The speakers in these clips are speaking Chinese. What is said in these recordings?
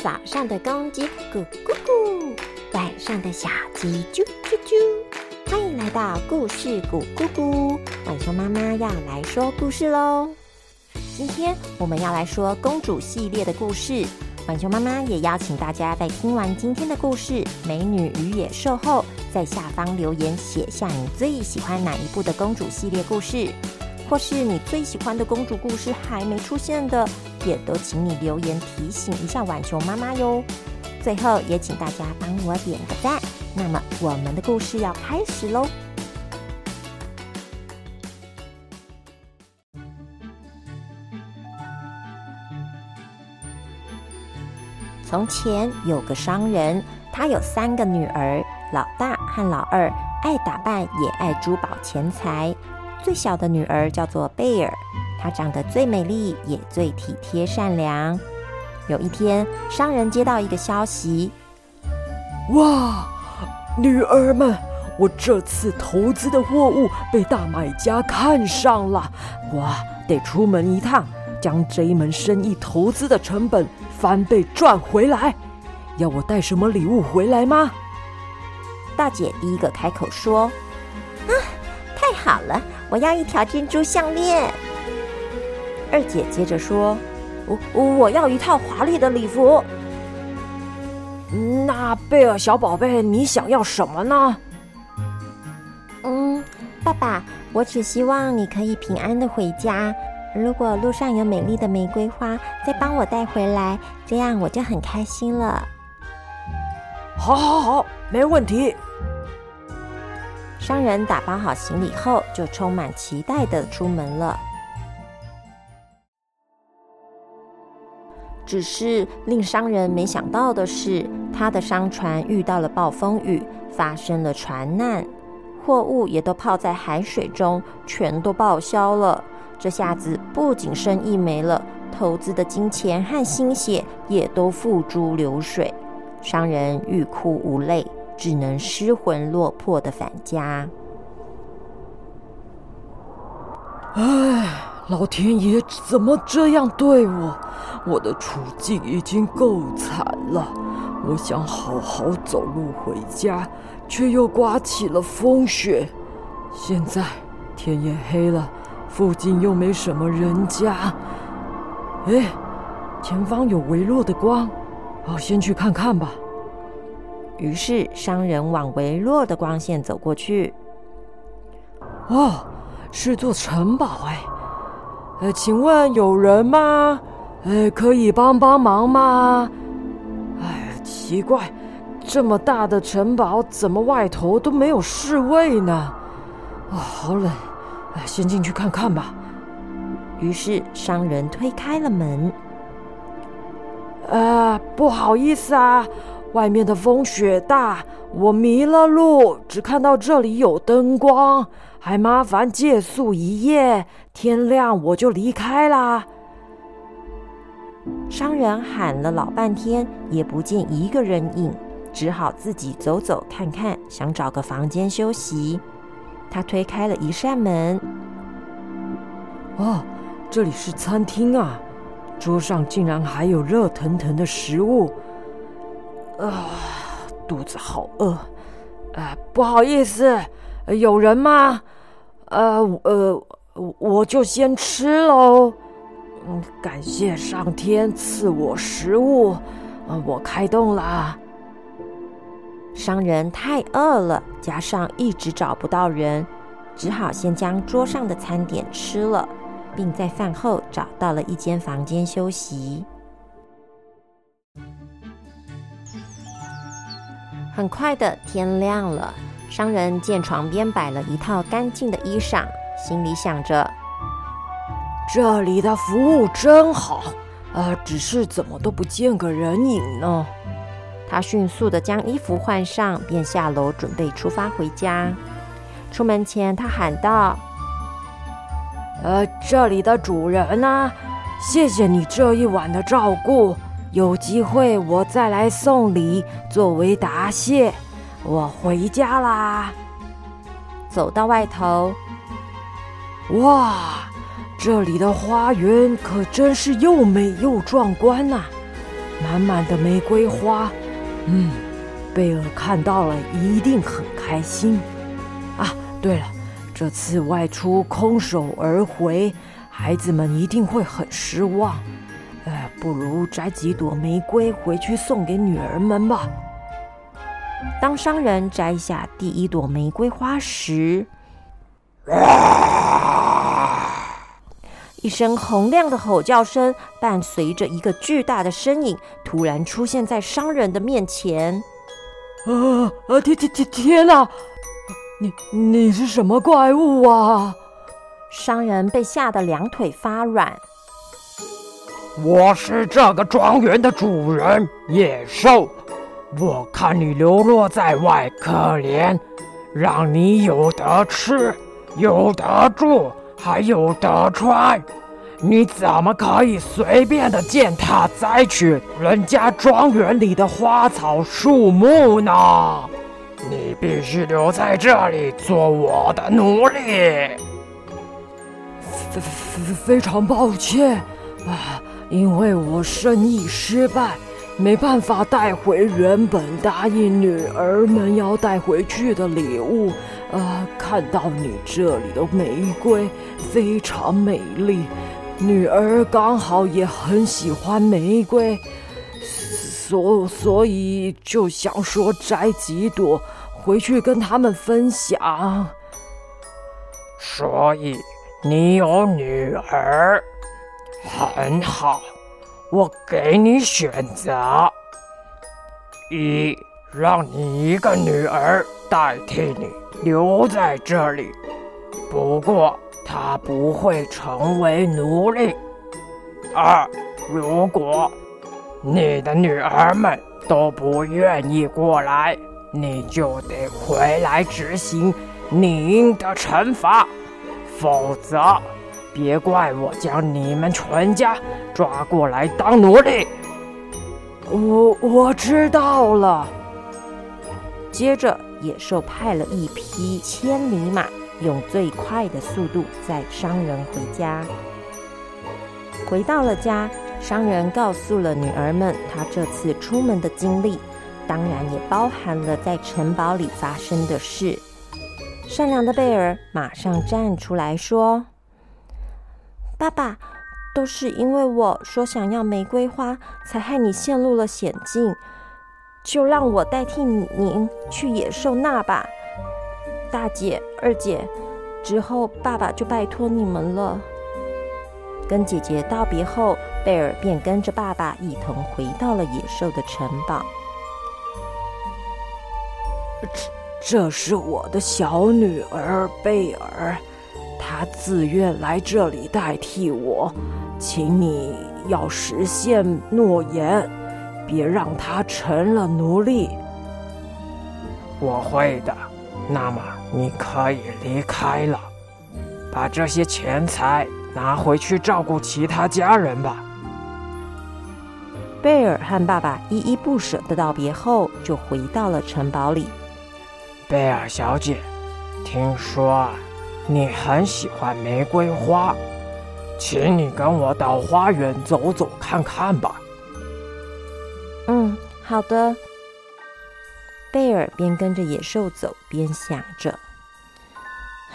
早上的公鸡咕咕咕，晚上的小鸡啾啾啾。欢迎来到故事咕咕咕，晚熊妈妈要来说故事喽。今天我们要来说公主系列的故事。晚熊妈妈也邀请大家在听完今天的故事《美女与野兽》后，在下方留言写下你最喜欢哪一部的公主系列故事。或是你最喜欢的公主故事还没出现的，也都请你留言提醒一下晚熊妈妈哟。最后也请大家帮我点个赞。那么我们的故事要开始喽。从前有个商人，他有三个女儿，老大和老二爱打扮，也爱珠宝钱财。最小的女儿叫做贝尔，她长得最美丽，也最体贴善良。有一天，商人接到一个消息：“哇，女儿们，我这次投资的货物被大买家看上了，我，得出门一趟，将这一门生意投资的成本翻倍赚回来。要我带什么礼物回来吗？”大姐第一个开口说：“啊，太好了！”我要一条珍珠项链。二姐接着说：“我我要一套华丽的礼服。”那贝尔小宝贝，你想要什么呢？嗯，爸爸，我只希望你可以平安的回家。如果路上有美丽的玫瑰花，再帮我带回来，这样我就很开心了。好，好，好，没问题。商人打包好行李后，就充满期待的出门了。只是令商人没想到的是，他的商船遇到了暴风雨，发生了船难，货物也都泡在海水中，全都报销了。这下子不仅生意没了，投资的金钱和心血也都付诸流水，商人欲哭无泪。只能失魂落魄的返家。唉，老天爷怎么这样对我？我的处境已经够惨了。我想好好走路回家，却又刮起了风雪。现在天也黑了，附近又没什么人家。哎，前方有微弱的光，我先去看看吧。于是，商人往微弱的光线走过去。哦，是座城堡哎！呃，请问有人吗？呃，可以帮帮忙吗？哎，奇怪，这么大的城堡，怎么外头都没有侍卫呢？啊，好冷！哎，先进去看看吧。于是，商人推开了门。呃，不好意思啊。外面的风雪大，我迷了路，只看到这里有灯光，还麻烦借宿一夜，天亮我就离开啦。商人喊了老半天，也不见一个人影，只好自己走走看看，想找个房间休息。他推开了一扇门，哦，这里是餐厅啊，桌上竟然还有热腾腾的食物。啊，肚子好饿！啊，不好意思，有人吗？呃呃，我就先吃喽。嗯，感谢上天赐我食物。呃，我开动啦。商人太饿了，加上一直找不到人，只好先将桌上的餐点吃了，并在饭后找到了一间房间休息。很快的天亮了，商人见床边摆了一套干净的衣裳，心里想着：这里的服务真好，呃，只是怎么都不见个人影呢？他迅速的将衣服换上，便下楼准备出发回家。出门前，他喊道：“呃，这里的主人呢？谢谢你这一晚的照顾。”有机会我再来送礼作为答谢。我回家啦。走到外头，哇，这里的花园可真是又美又壮观呐！满满的玫瑰花。嗯，贝尔看到了一定很开心。啊，对了，这次外出空手而回，孩子们一定会很失望。哎，不如摘几朵玫瑰回去送给女儿们吧。当商人摘下第一朵玫瑰花时，一声洪亮的吼叫声，伴随着一个巨大的身影，突然出现在商人的面前。啊啊！天天天天哪！你你是什么怪物啊？商人被吓得两腿发软。我是这个庄园的主人，野兽。我看你流落在外，可怜，让你有得吃，有得住。还有得穿，你怎么可以随便的践踏摘取人家庄园里的花草树木呢？你必须留在这里做我的奴隶。非非非常抱歉啊，因为我生意失败，没办法带回原本答应女儿们要带回去的礼物。啊，看到你这里的玫瑰非常美丽，女儿刚好也很喜欢玫瑰，所所以就想说摘几朵回去跟他们分享。所以你有女儿，很好，我给你选择：一，让你一个女儿代替你。留在这里，不过她不会成为奴隶。二，如果你的女儿们都不愿意过来，你就得回来执行您的惩罚，否则别怪我将你们全家抓过来当奴隶。我我知道了。接着。野兽派了一匹千里马，用最快的速度载商人回家。回到了家，商人告诉了女儿们他这次出门的经历，当然也包含了在城堡里发生的事。善良的贝尔马上站出来说：“爸爸，都是因为我说想要玫瑰花，才害你陷入了险境。”就让我代替您去野兽那吧，大姐、二姐。之后爸爸就拜托你们了。跟姐姐道别后，贝尔便跟着爸爸一同回到了野兽的城堡。这这是我的小女儿贝尔，她自愿来这里代替我，请你要实现诺言。别让他成了奴隶。我会的。那么你可以离开了，把这些钱财拿回去照顾其他家人吧。贝尔和爸爸依依不舍的道别后，就回到了城堡里。贝尔小姐，听说你很喜欢玫瑰花，请你跟我到花园走走看看吧。嗯，好的。贝尔边跟着野兽走，边想着：“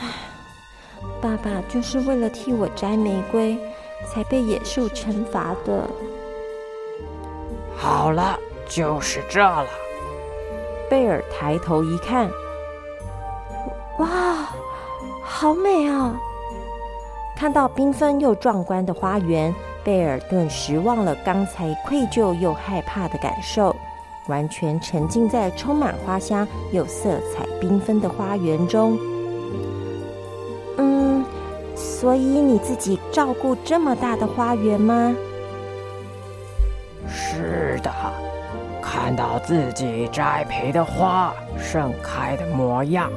唉，爸爸就是为了替我摘玫瑰，才被野兽惩罚的。”好了，就是这了。贝尔抬头一看，哇，好美啊！看到缤纷又壮观的花园。贝尔顿时忘了刚才愧疚又害怕的感受，完全沉浸在充满花香又色彩缤纷的花园中。嗯，所以你自己照顾这么大的花园吗？是的，看到自己栽培的花盛开的模样，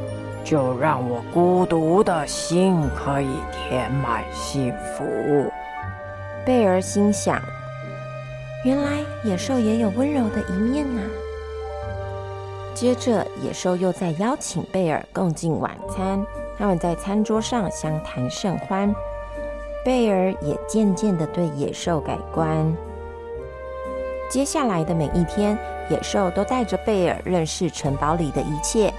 就让我孤独的心可以填满幸福。贝尔心想：“原来野兽也有温柔的一面啊。”接着，野兽又在邀请贝尔共进晚餐。他们在餐桌上相谈甚欢，贝尔也渐渐的对野兽改观。接下来的每一天，野兽都带着贝尔认识城堡里的一切。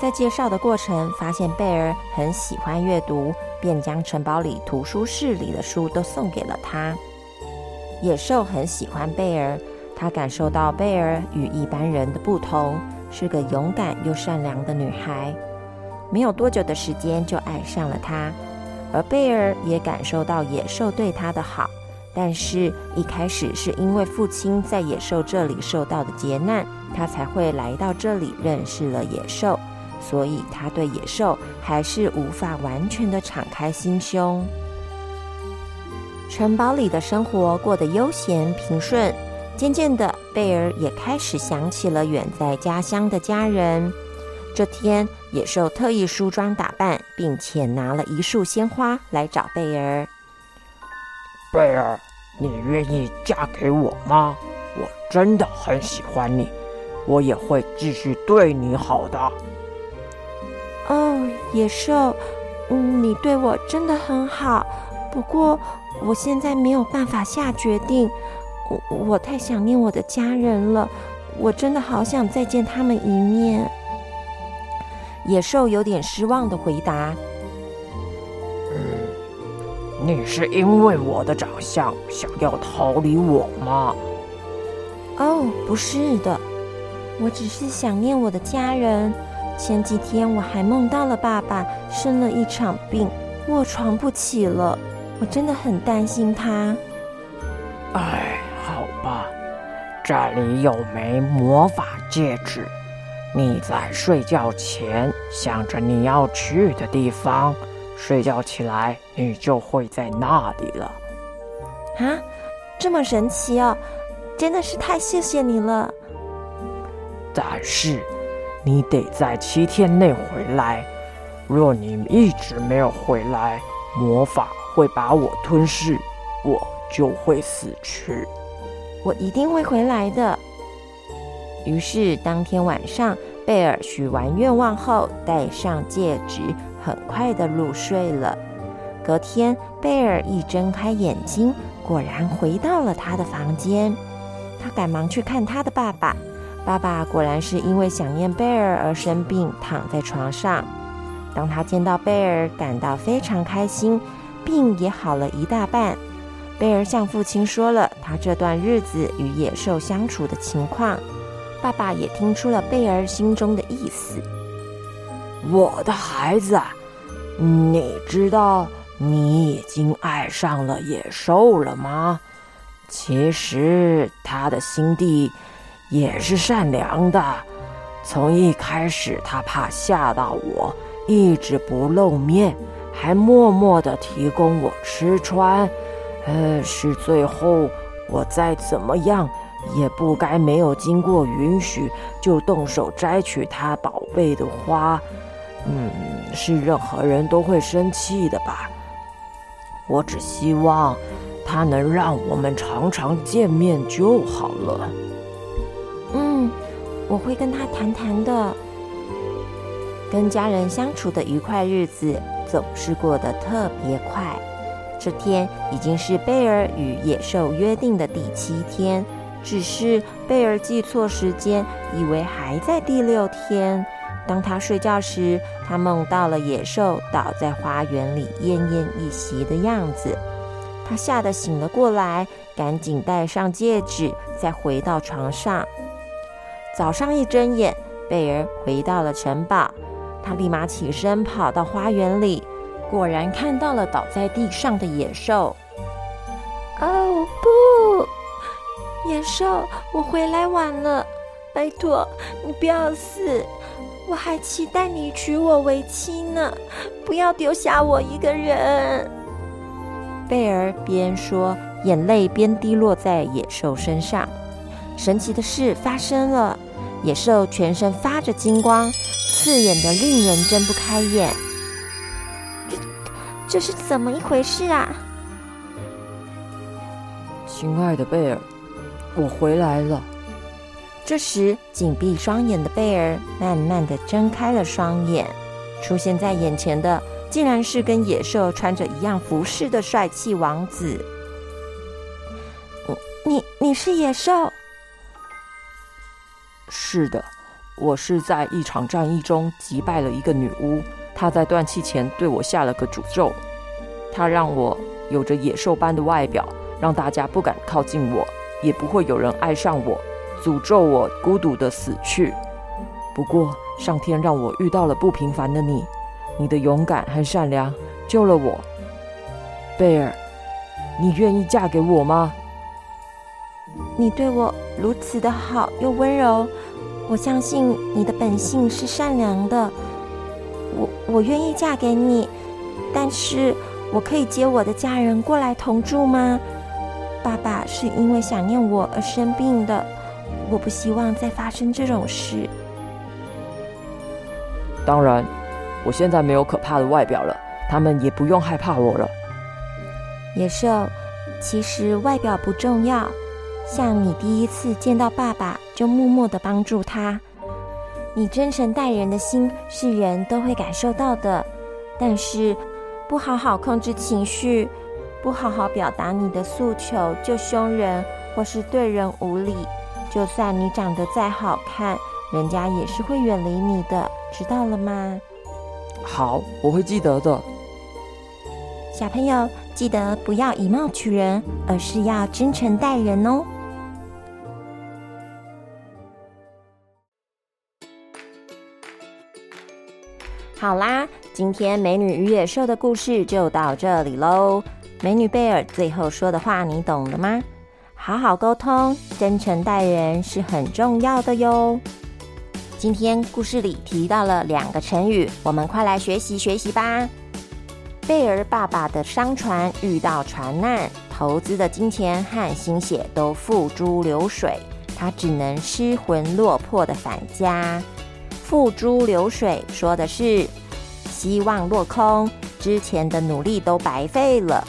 在介绍的过程，发现贝尔很喜欢阅读，便将城堡里图书室里的书都送给了他。野兽很喜欢贝尔，他感受到贝尔与一般人的不同，是个勇敢又善良的女孩。没有多久的时间，就爱上了她。而贝尔也感受到野兽对他的好。但是，一开始是因为父亲在野兽这里受到的劫难，他才会来到这里认识了野兽，所以他对野兽还是无法完全的敞开心胸。城堡里的生活过得悠闲平顺，渐渐的，贝尔也开始想起了远在家乡的家人。这天，野兽特意梳妆打扮，并且拿了一束鲜花来找贝尔。贝尔，你愿意嫁给我吗？我真的很喜欢你，我也会继续对你好的。哦，野兽，嗯，你对我真的很好。不过，我现在没有办法下决定。我我太想念我的家人了，我真的好想再见他们一面。野兽有点失望的回答。嗯你是因为我的长相想要逃离我吗？哦，不是的，我只是想念我的家人。前几天我还梦到了爸爸生了一场病，卧床不起了。我真的很担心他。哎，好吧，这里有枚魔法戒指，你在睡觉前想着你要去的地方。睡觉起来，你就会在那里了。啊，这么神奇哦！真的是太谢谢你了。但是，你得在七天内回来。若你一直没有回来，魔法会把我吞噬，我就会死去。我一定会回来的。于是，当天晚上，贝尔许完愿望后，戴上戒指。很快的入睡了。隔天，贝尔一睁开眼睛，果然回到了他的房间。他赶忙去看他的爸爸，爸爸果然是因为想念贝尔而生病，躺在床上。当他见到贝尔，感到非常开心，病也好了一大半。贝尔向父亲说了他这段日子与野兽相处的情况，爸爸也听出了贝尔心中的意思。我的孩子，你知道你已经爱上了野兽了吗？其实他的心地也是善良的。从一开始，他怕吓到我，一直不露面，还默默的提供我吃穿。呃，是最后我再怎么样，也不该没有经过允许就动手摘取他宝贝的花。嗯，是任何人都会生气的吧？我只希望他能让我们常常见面就好了。我会跟他谈谈的。跟家人相处的愉快日子总是过得特别快。这天已经是贝尔与野兽约定的第七天，只是贝尔记错时间，以为还在第六天。当他睡觉时，他梦到了野兽倒在花园里奄奄一息的样子。他吓得醒了过来，赶紧戴上戒指，再回到床上。早上一睁眼，贝尔回到了城堡。他立马起身跑到花园里，果然看到了倒在地上的野兽。哦不，野兽，我回来晚了，拜托你不要死。我还期待你娶我为妻呢，不要丢下我一个人。贝尔边说，眼泪边滴落在野兽身上。神奇的事发生了，野兽全身发着金光，刺眼的令人睁不开眼。这这是怎么一回事啊？亲爱的贝尔，我回来了。这时，紧闭双眼的贝尔慢慢的睁开了双眼，出现在眼前的竟然是跟野兽穿着一样服饰的帅气王子。你你是野兽？是的，我是在一场战役中击败了一个女巫，她在断气前对我下了个诅咒，她让我有着野兽般的外表，让大家不敢靠近我，也不会有人爱上我，诅咒我孤独的死去。不过上天让我遇到了不平凡的你，你的勇敢和善良救了我。贝尔，你愿意嫁给我吗？你对我如此的好又温柔，我相信你的本性是善良的。我我愿意嫁给你，但是我可以接我的家人过来同住吗？爸爸是因为想念我而生病的，我不希望再发生这种事。当然，我现在没有可怕的外表了，他们也不用害怕我了。野兽，其实外表不重要。像你第一次见到爸爸，就默默的帮助他，你真诚待人的心是人都会感受到的。但是，不好好控制情绪，不好好表达你的诉求，就凶人或是对人无礼，就算你长得再好看，人家也是会远离你的，知道了吗？好，我会记得的。小朋友，记得不要以貌取人，而是要真诚待人哦。好啦，今天美女与野兽的故事就到这里喽。美女贝尔最后说的话，你懂了吗？好好沟通，真诚待人是很重要的哟。今天故事里提到了两个成语，我们快来学习学习吧。贝尔爸爸的商船遇到船难，投资的金钱和心血都付诸流水，他只能失魂落魄的返家。付诸流水说的是希望落空，之前的努力都白费了。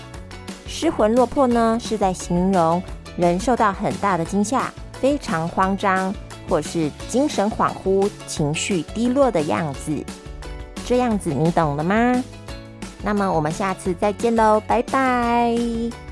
失魂落魄呢，是在形容人受到很大的惊吓，非常慌张，或是精神恍惚、情绪低落的样子。这样子你懂了吗？那么我们下次再见喽，拜拜。